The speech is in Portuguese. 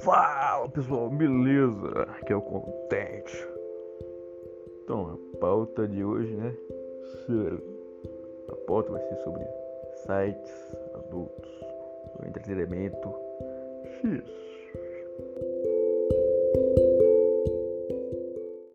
Fala pessoal, beleza? Aqui é o Contente. Então, a pauta de hoje, né? A pauta vai ser sobre sites adultos, o entretenimento X.